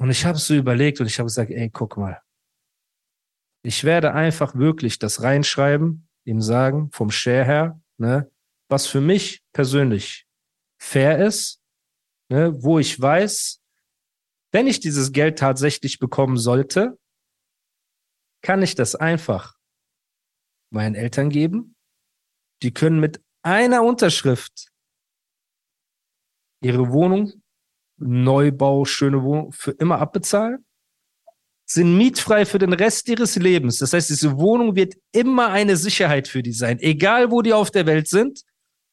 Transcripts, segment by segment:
Und ich habe so überlegt und ich habe gesagt, ey, guck mal. Ich werde einfach wirklich das reinschreiben, ihm sagen, vom Share her, ne, was für mich persönlich fair ist, ne, wo ich weiß, wenn ich dieses Geld tatsächlich bekommen sollte, kann ich das einfach meinen Eltern geben. Die können mit einer Unterschrift ihre Wohnung Neubau, schöne Wohnung für immer abbezahlen, sind mietfrei für den Rest ihres Lebens. Das heißt, diese Wohnung wird immer eine Sicherheit für die sein, egal wo die auf der Welt sind.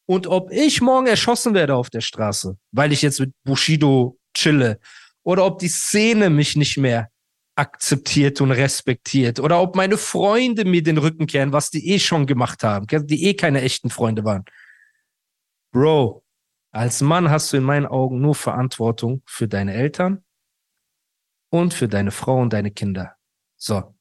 Und ob ich morgen erschossen werde auf der Straße, weil ich jetzt mit Bushido chille, oder ob die Szene mich nicht mehr akzeptiert und respektiert, oder ob meine Freunde mir den Rücken kehren, was die eh schon gemacht haben, die eh keine echten Freunde waren. Bro, als Mann hast du in meinen Augen nur Verantwortung für deine Eltern und für deine Frau und deine Kinder. So.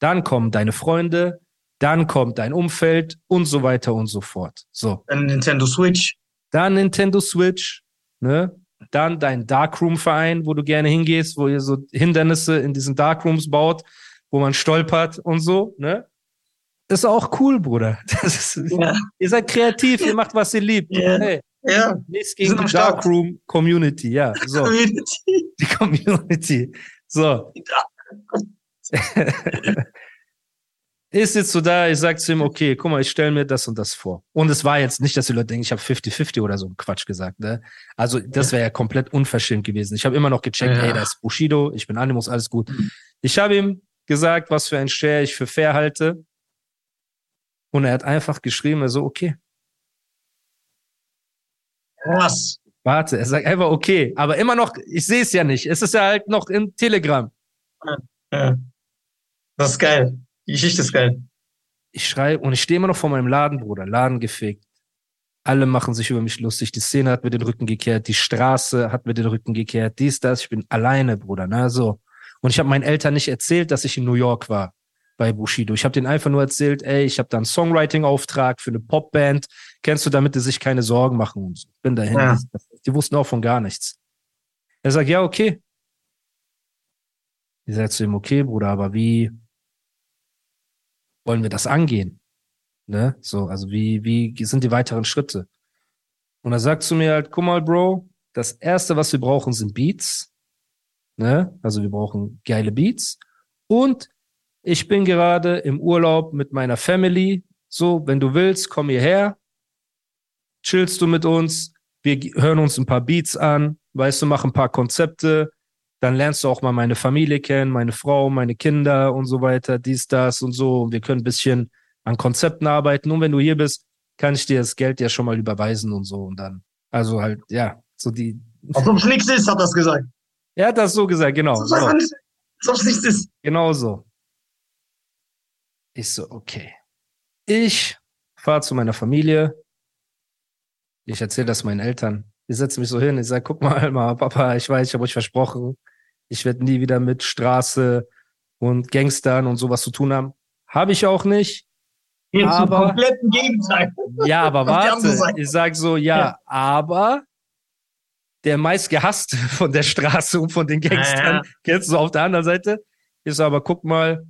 Dann kommen deine Freunde, dann kommt dein Umfeld und so weiter und so fort. So. Dann Nintendo Switch. Dann Nintendo Switch, ne? Dann dein Darkroom-Verein, wo du gerne hingehst, wo ihr so Hindernisse in diesen Darkrooms baut, wo man stolpert und so, ne? Das ist auch cool, Bruder. Ist, ja. Ihr seid kreativ, ihr macht, was ihr liebt. Ja. Hey, ja. Nichts gegen die Darkroom Community, ja. So. Community. Die Community. So. ist jetzt so da, ich sag zu ihm, okay, guck mal, ich stelle mir das und das vor. Und es war jetzt nicht, dass die Leute denken, ich habe 50-50 oder so Quatsch gesagt. Ne? Also das wäre ja komplett unverschämt gewesen. Ich habe immer noch gecheckt, ja. hey, da ist Bushido, ich bin Animus, alles gut. Mhm. Ich habe ihm gesagt, was für ein Share ich für fair halte. Und er hat einfach geschrieben, er so, okay, was? Warte, er sagt einfach okay, aber immer noch, ich sehe es ja nicht. Es ist ja halt noch im Telegram. Ja, Das ist geil. Die Geschichte ist geil. Ich schreibe und ich stehe immer noch vor meinem Laden, Bruder. Laden gefegt. Alle machen sich über mich lustig. Die Szene hat mir den Rücken gekehrt. Die Straße hat mir den Rücken gekehrt. Dies, das. Ich bin alleine, Bruder. Na, so. Und ich habe meinen Eltern nicht erzählt, dass ich in New York war bei Bushido. Ich habe denen einfach nur erzählt, ey, ich habe da einen Songwriting-Auftrag für eine Popband. Kennst du, damit die sich keine Sorgen machen und so. Bin dahin. Ja. Die wussten auch von gar nichts. Er sagt, ja, okay. Ich sage zu ihm, okay, Bruder, aber wie wollen wir das angehen? Ne? So, also wie, wie sind die weiteren Schritte? Und er sagt zu mir halt, guck mal, Bro, das erste, was wir brauchen, sind Beats. Ne? Also wir brauchen geile Beats. Und ich bin gerade im Urlaub mit meiner Family. So, wenn du willst, komm hierher. Chillst du mit uns. Wir hören uns ein paar Beats an. Weißt du, mach ein paar Konzepte. Dann lernst du auch mal meine Familie kennen, meine Frau, meine Kinder und so weiter, dies, das und so. Und wir können ein bisschen an Konzepten arbeiten. Und wenn du hier bist, kann ich dir das Geld ja schon mal überweisen und so. Und dann, also halt, ja, so die. Ob es nichts ist, hat das gesagt. Er hat das so gesagt, genau. Als ob nichts ist. Genau so. Ich so, okay. Ich fahre zu meiner Familie. Ich erzähle das meinen Eltern. Ich setze mich so hin. Ich sage, guck mal, mal, Papa, ich weiß, ich habe euch versprochen, ich werde nie wieder mit Straße und Gangstern und sowas zu tun haben. Habe ich auch nicht. Hier aber, kompletten Gegenteil. Ja, aber warte. Ich sag so, ja, ja, aber der meistgehasste von der Straße und von den Gangstern, ja, ja. kennst du auf der anderen Seite, ist aber, guck mal,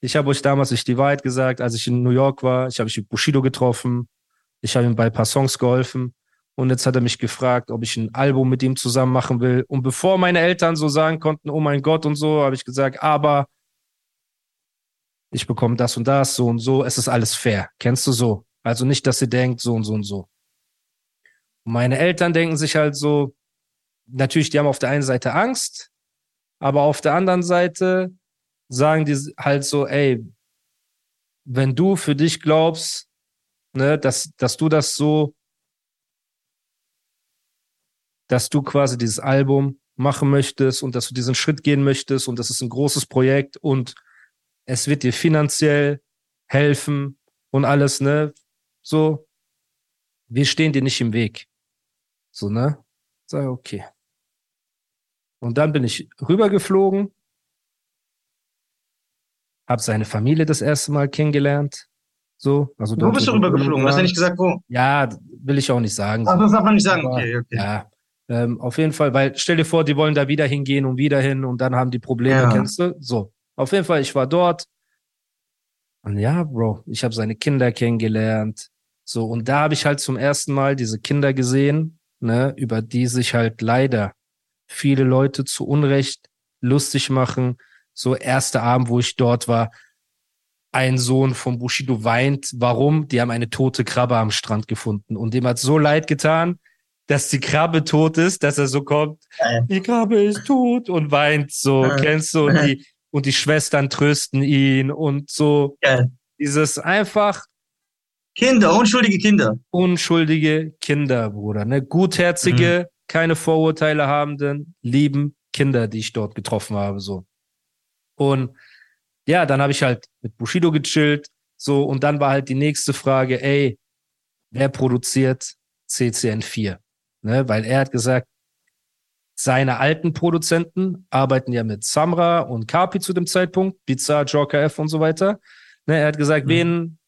ich habe euch damals nicht die Wahrheit gesagt, als ich in New York war. Ich habe mich mit Bushido getroffen. Ich habe ihm bei ein paar Songs geholfen. Und jetzt hat er mich gefragt, ob ich ein Album mit ihm zusammen machen will. Und bevor meine Eltern so sagen konnten, oh mein Gott und so, habe ich gesagt, aber ich bekomme das und das, so und so. Es ist alles fair. Kennst du so? Also nicht, dass sie denkt, so und so und so. Und meine Eltern denken sich halt so, natürlich, die haben auf der einen Seite Angst, aber auf der anderen Seite sagen die halt so, ey, wenn du für dich glaubst, ne, dass, dass du das so, dass du quasi dieses Album machen möchtest und dass du diesen Schritt gehen möchtest und das ist ein großes Projekt und es wird dir finanziell helfen und alles, ne? So, wir stehen dir nicht im Weg. So, ne? Sag, okay. Und dann bin ich rübergeflogen, habe seine Familie das erste Mal kennengelernt. So, also wo bist du rübergeflogen? Hast du nicht gesagt, wo? Ja, will ich auch nicht sagen. Ach, das darf man nicht sagen. Aber, okay, okay. Ja, ähm, auf jeden Fall, weil stell dir vor, die wollen da wieder hingehen und wieder hin und dann haben die Probleme, ja. kennst du? So, auf jeden Fall, ich war dort. Und ja, Bro, ich habe seine Kinder kennengelernt. So, und da habe ich halt zum ersten Mal diese Kinder gesehen, ne, über die sich halt leider viele Leute zu Unrecht lustig machen. So, erster Abend, wo ich dort war, ein Sohn von Bushido weint. Warum? Die haben eine tote Krabbe am Strand gefunden. Und dem hat so leid getan, dass die Krabbe tot ist, dass er so kommt, äh. die Krabbe ist tot und weint so, äh. kennst du? Und die, und die Schwestern trösten ihn und so. Äh. Dieses einfach. Kinder, unschuldige Kinder. Unschuldige Kinder, Bruder. Ne? Gutherzige, mhm. keine Vorurteile habenden, lieben Kinder, die ich dort getroffen habe, so. Und ja, dann habe ich halt mit Bushido gechillt, so, und dann war halt die nächste Frage, ey, wer produziert CCN4? Ne? Weil er hat gesagt, seine alten Produzenten arbeiten ja mit Samra und Kapi zu dem Zeitpunkt, Pizza, Joker F und so weiter. Ne? Er hat gesagt, mhm. wen,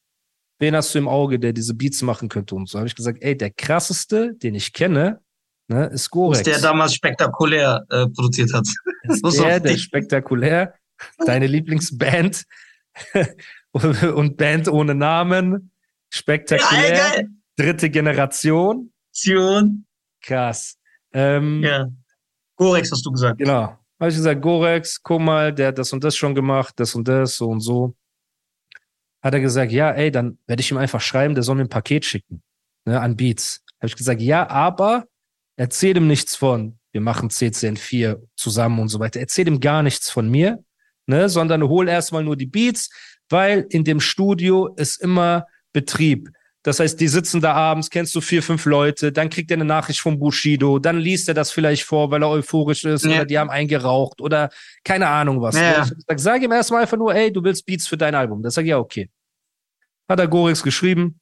wen hast du im Auge, der diese Beats machen könnte und so. Habe ich gesagt, ey, der krasseste, den ich kenne, ne, ist Gorex. Ist der damals spektakulär äh, produziert hat. Ist der, der spektakulär, deine Lieblingsband und Band ohne Namen, spektakulär, ja, dritte Generation. Generation. Krass. Ähm, ja. Gorex hast du gesagt. Genau. Habe ich gesagt, Gorex, guck mal, der hat das und das schon gemacht, das und das, so und so. Hat er gesagt, ja, ey, dann werde ich ihm einfach schreiben, der soll mir ein Paket schicken, ne, an Beats. Habe ich gesagt, ja, aber erzähl ihm nichts von, wir machen CCN4 zusammen und so weiter. Erzähl ihm gar nichts von mir, ne, sondern hol erstmal nur die Beats, weil in dem Studio ist immer Betrieb. Das heißt, die sitzen da abends, kennst du vier, fünf Leute, dann kriegt er eine Nachricht vom Bushido, dann liest er das vielleicht vor, weil er euphorisch ist, ja. oder die haben eingeraucht oder keine Ahnung was. Ja. Sag, sag ihm erstmal einfach nur, ey, du willst Beats für dein Album. Das sag ich, ja, okay. Hat er Gorix geschrieben.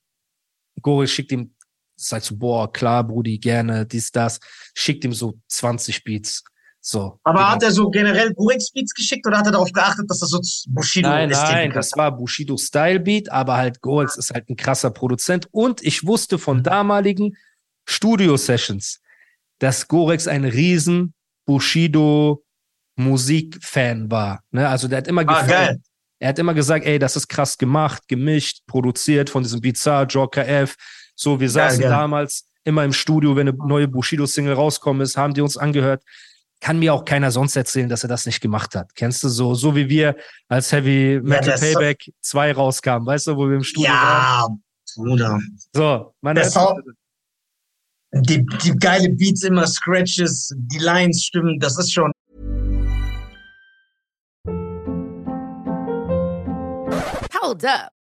Gorix schickt ihm, sagt so, boah, klar, Brudi, gerne, dies, das. Schickt ihm so 20 Beats. So. Aber genau. hat er so generell Burex Beats geschickt oder hat er darauf geachtet, dass das so Bushido ist? Nein, nein, das war Bushido Style Beat, aber halt Gorex ist halt ein krasser Produzent und ich wusste von damaligen Studio Sessions, dass Gorex ein riesen Bushido Musikfan war. Ne? Also der hat immer ah, gefällt. Er hat immer gesagt, ey, das ist krass gemacht, gemischt, produziert von diesem Bizarre, Joker F. So, wir saßen geil, geil. damals immer im Studio, wenn eine neue Bushido-Single rauskommen ist, haben die uns angehört kann mir auch keiner sonst erzählen, dass er das nicht gemacht hat. Kennst du so, so wie wir als Heavy Metal ja, Payback 2 rauskamen, weißt du, wo wir im Studio ja, waren? Ja, Bruder. So, meine die, die geile Beats immer, Scratches, die Lines stimmen, das ist schon. Hold up.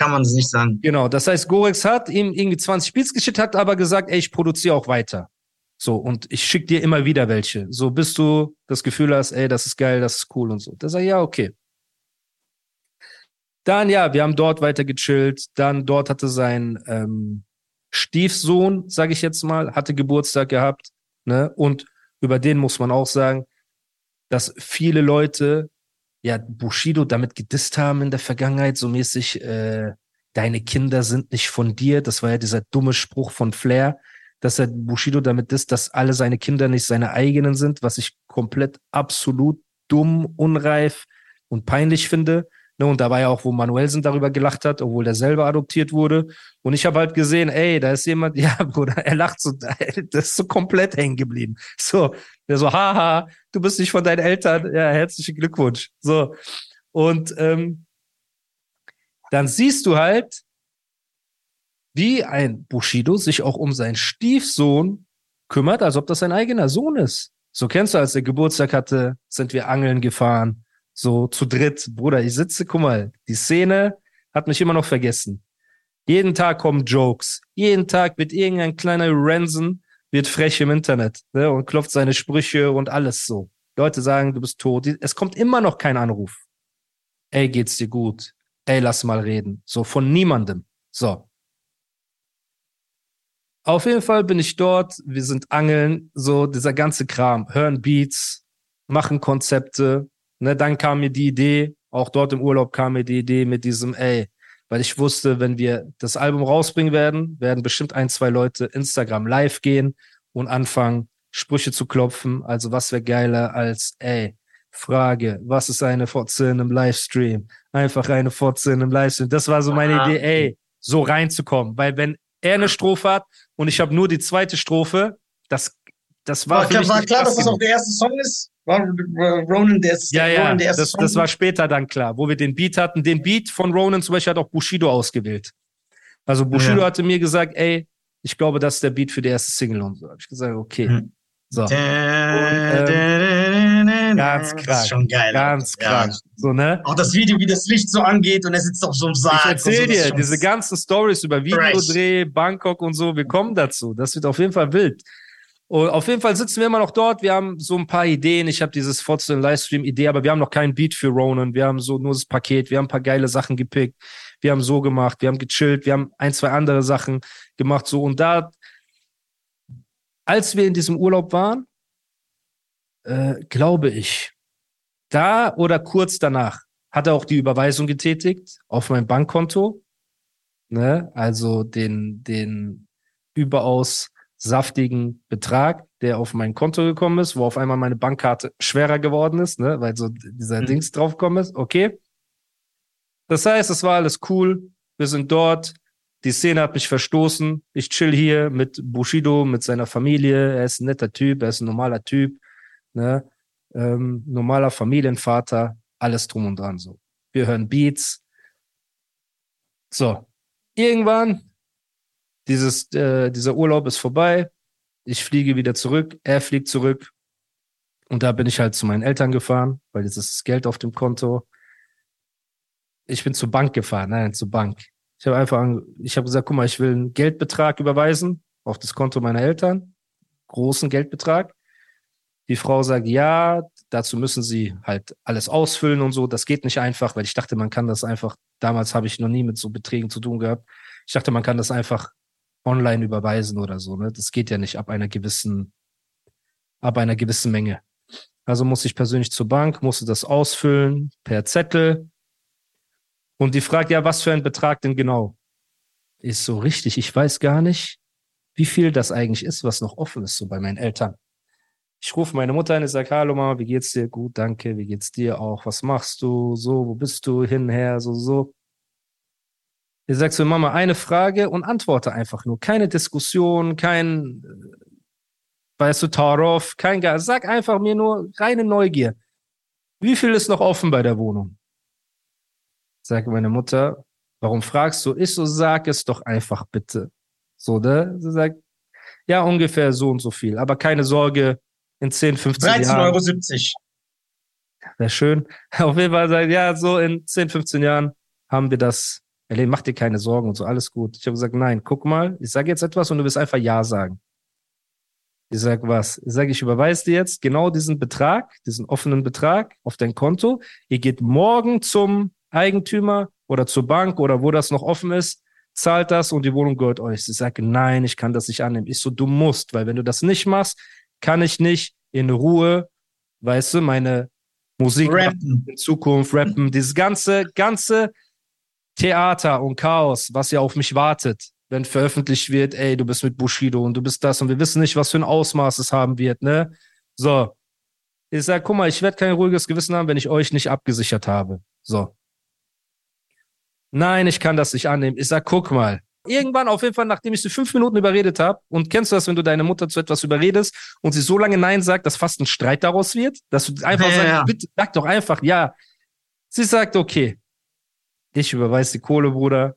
Kann man es nicht sagen. Genau. Das heißt, Gorex hat ihm irgendwie 20 Beats geschickt, hat aber gesagt, ey, ich produziere auch weiter. So, und ich schicke dir immer wieder welche. So, bis du das Gefühl hast, ey, das ist geil, das ist cool und so. Da sag ich, ja, okay. Dann, ja, wir haben dort weiter gechillt. Dann dort hatte sein ähm, Stiefsohn, sage ich jetzt mal, hatte Geburtstag gehabt. Ne? Und über den muss man auch sagen, dass viele Leute ja Bushido damit gedisst haben in der Vergangenheit, so mäßig, äh, deine Kinder sind nicht von dir. Das war ja dieser dumme Spruch von Flair, dass er Bushido damit disst, dass alle seine Kinder nicht seine eigenen sind, was ich komplett absolut dumm, unreif und peinlich finde. Ne, und da war ja auch, wo Manuelsen darüber gelacht hat, obwohl der selber adoptiert wurde. Und ich habe halt gesehen, ey, da ist jemand, ja, Bruder, er lacht so, das ist so komplett hängen geblieben. So, der so, haha, du bist nicht von deinen Eltern, ja, herzlichen Glückwunsch. So. Und ähm, dann siehst du halt, wie ein Bushido sich auch um seinen Stiefsohn kümmert, als ob das sein eigener Sohn ist. So kennst du, als er Geburtstag hatte, sind wir angeln gefahren so zu dritt. Bruder, ich sitze, guck mal, die Szene hat mich immer noch vergessen. Jeden Tag kommen Jokes. Jeden Tag wird irgendein kleiner Ransom wird frech im Internet ne, und klopft seine Sprüche und alles so. Leute sagen, du bist tot. Es kommt immer noch kein Anruf. Ey, geht's dir gut? Ey, lass mal reden. So von niemandem. So. Auf jeden Fall bin ich dort. Wir sind angeln. So dieser ganze Kram. Hören Beats, machen Konzepte, Ne, dann kam mir die Idee, auch dort im Urlaub kam mir die Idee mit diesem, ey, weil ich wusste, wenn wir das Album rausbringen werden, werden bestimmt ein, zwei Leute Instagram live gehen und anfangen, Sprüche zu klopfen. Also was wäre geiler als, ey, Frage, was ist eine Fotze in einem Livestream? Einfach eine Fotze in einem Livestream. Das war so meine Idee, ey, so reinzukommen. Weil wenn er eine Strophe hat und ich habe nur die zweite Strophe, das, das war, war, war klar, dass das auch der erste Song ist? War Ronan der, ja, ja, Ronan der das, das war später dann klar, wo wir den Beat hatten. Den Beat von Ronan zum Beispiel hat auch Bushido ausgewählt. Also Bushido ja. hatte mir gesagt, ey, ich glaube, das ist der Beat für die erste Single und so. Habe ich gesagt, okay. Hm. So. Und, ähm, ganz krank. Das ist schon geil. Ganz krank. Ja. So, ne? Auch das Video, wie das Licht so angeht und er sitzt auf so einem Sarg. Ich erzähl so, dir, diese ganzen Stories über Videodreh, Bangkok und so, wir kommen dazu. Das wird auf jeden Fall wild. Und auf jeden Fall sitzen wir immer noch dort. Wir haben so ein paar Ideen. Ich habe dieses Fortune Livestream Idee, aber wir haben noch keinen Beat für Ronan. Wir haben so nur das Paket. Wir haben ein paar geile Sachen gepickt. Wir haben so gemacht. Wir haben gechillt. Wir haben ein, zwei andere Sachen gemacht. So und da, als wir in diesem Urlaub waren, äh, glaube ich, da oder kurz danach hat er auch die Überweisung getätigt auf mein Bankkonto. Ne? Also den, den überaus saftigen Betrag, der auf mein Konto gekommen ist, wo auf einmal meine Bankkarte schwerer geworden ist, ne, weil so dieser mhm. Dings draufgekommen ist. Okay. Das heißt, es war alles cool. Wir sind dort. Die Szene hat mich verstoßen. Ich chill hier mit Bushido, mit seiner Familie. Er ist ein netter Typ, er ist ein normaler Typ, ne, ähm, normaler Familienvater, alles drum und dran so. Wir hören Beats. So. Irgendwann dieses, äh, dieser Urlaub ist vorbei. Ich fliege wieder zurück. Er fliegt zurück. Und da bin ich halt zu meinen Eltern gefahren, weil jetzt ist das Geld auf dem Konto. Ich bin zur Bank gefahren, nein, zur Bank. Ich habe einfach, ich habe gesagt, guck mal, ich will einen Geldbetrag überweisen auf das Konto meiner Eltern, großen Geldbetrag. Die Frau sagt, ja, dazu müssen sie halt alles ausfüllen und so. Das geht nicht einfach, weil ich dachte, man kann das einfach, damals habe ich noch nie mit so Beträgen zu tun gehabt. Ich dachte, man kann das einfach online überweisen oder so. Ne? Das geht ja nicht ab einer gewissen, ab einer gewissen Menge. Also muss ich persönlich zur Bank, musste das ausfüllen per Zettel. Und die fragt, ja, was für ein Betrag denn genau? Ist so richtig, ich weiß gar nicht, wie viel das eigentlich ist, was noch offen ist, so bei meinen Eltern. Ich rufe meine Mutter an, ich sage, hallo Mama, wie geht's dir? Gut, danke, wie geht's dir auch? Was machst du? So, wo bist du? Hinher, so, so. Ihr sagt zu Mama eine Frage und antworte einfach nur. Keine Diskussion, kein, weißt du, Tarov, kein Gas. Sag einfach mir nur reine Neugier. Wie viel ist noch offen bei der Wohnung? Sagt meine Mutter, warum fragst du? Ich so, sag es doch einfach bitte. So, ne? Sie sagt, ja, ungefähr so und so viel. Aber keine Sorge, in 10, 15 Jahren. 13,70 Euro. Wäre schön. Auf jeden Fall sagt, ja, so in 10, 15 Jahren haben wir das Elaine, mach dir keine Sorgen und so, alles gut. Ich habe gesagt, nein, guck mal, ich sage jetzt etwas und du wirst einfach Ja sagen. Ich sag was? Ich sage, ich überweise dir jetzt genau diesen Betrag, diesen offenen Betrag auf dein Konto. Ihr geht morgen zum Eigentümer oder zur Bank oder wo das noch offen ist, zahlt das und die Wohnung gehört euch. Ich sage, nein, ich kann das nicht annehmen. Ich so, du musst, weil wenn du das nicht machst, kann ich nicht in Ruhe, weißt du, meine Musik rappen. in Zukunft rappen, dieses ganze, ganze Theater und Chaos, was ja auf mich wartet, wenn veröffentlicht wird, ey, du bist mit Bushido und du bist das und wir wissen nicht, was für ein Ausmaß es haben wird, ne? So. Ich sag, guck mal, ich werde kein ruhiges Gewissen haben, wenn ich euch nicht abgesichert habe. So. Nein, ich kann das nicht annehmen. Ich sag, guck mal. Irgendwann, auf jeden Fall, nachdem ich sie fünf Minuten überredet habe, und kennst du das, wenn du deine Mutter zu etwas überredest und sie so lange Nein sagt, dass fast ein Streit daraus wird, dass du einfach ja, sagst, ja. bitte sag doch einfach ja. Sie sagt, okay, ich überweise die Kohle, Bruder,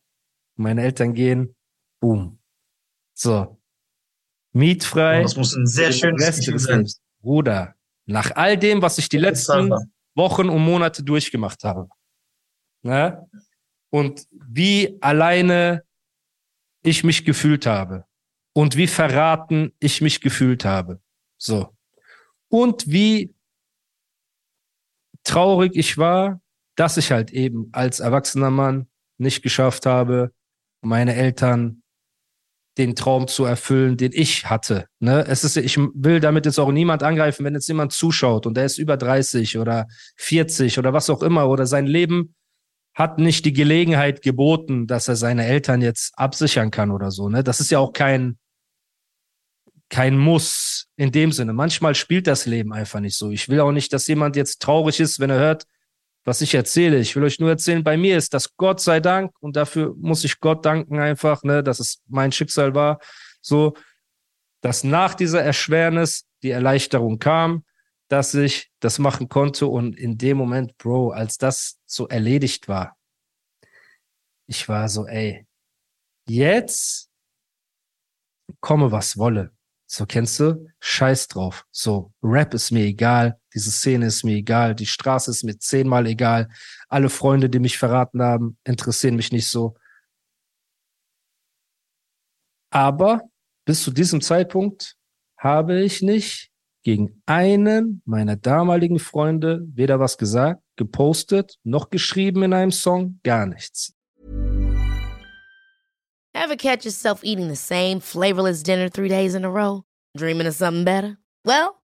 meine Eltern gehen, boom. So. Mietfrei. Das muss ein sehr schönes Gefühl sein. Bruder, nach all dem, was ich die letzten Wochen und Monate durchgemacht habe, ne? und wie alleine ich mich gefühlt habe und wie verraten ich mich gefühlt habe. So. Und wie traurig ich war, dass ich halt eben als erwachsener Mann nicht geschafft habe, meine Eltern den Traum zu erfüllen, den ich hatte. Ne? Es ist, ich will damit jetzt auch niemand angreifen, wenn jetzt jemand zuschaut und der ist über 30 oder 40 oder was auch immer oder sein Leben hat nicht die Gelegenheit geboten, dass er seine Eltern jetzt absichern kann oder so. Ne? Das ist ja auch kein, kein Muss in dem Sinne. Manchmal spielt das Leben einfach nicht so. Ich will auch nicht, dass jemand jetzt traurig ist, wenn er hört, was ich erzähle. Ich will euch nur erzählen, bei mir ist das Gott sei Dank und dafür muss ich Gott danken einfach, ne, dass es mein Schicksal war, so, dass nach dieser Erschwernis die Erleichterung kam, dass ich das machen konnte und in dem Moment, Bro, als das so erledigt war, ich war so, ey, jetzt komme was wolle. So kennst du? Scheiß drauf. So, Rap ist mir egal, diese Szene ist mir egal, die Straße ist mir zehnmal egal, alle Freunde, die mich verraten haben, interessieren mich nicht so. Aber bis zu diesem Zeitpunkt habe ich nicht gegen einen meiner damaligen Freunde weder was gesagt, gepostet, noch geschrieben in einem Song, gar nichts. Ever catch yourself eating the same flavorless dinner three days in a row? Dreaming of something better? Well,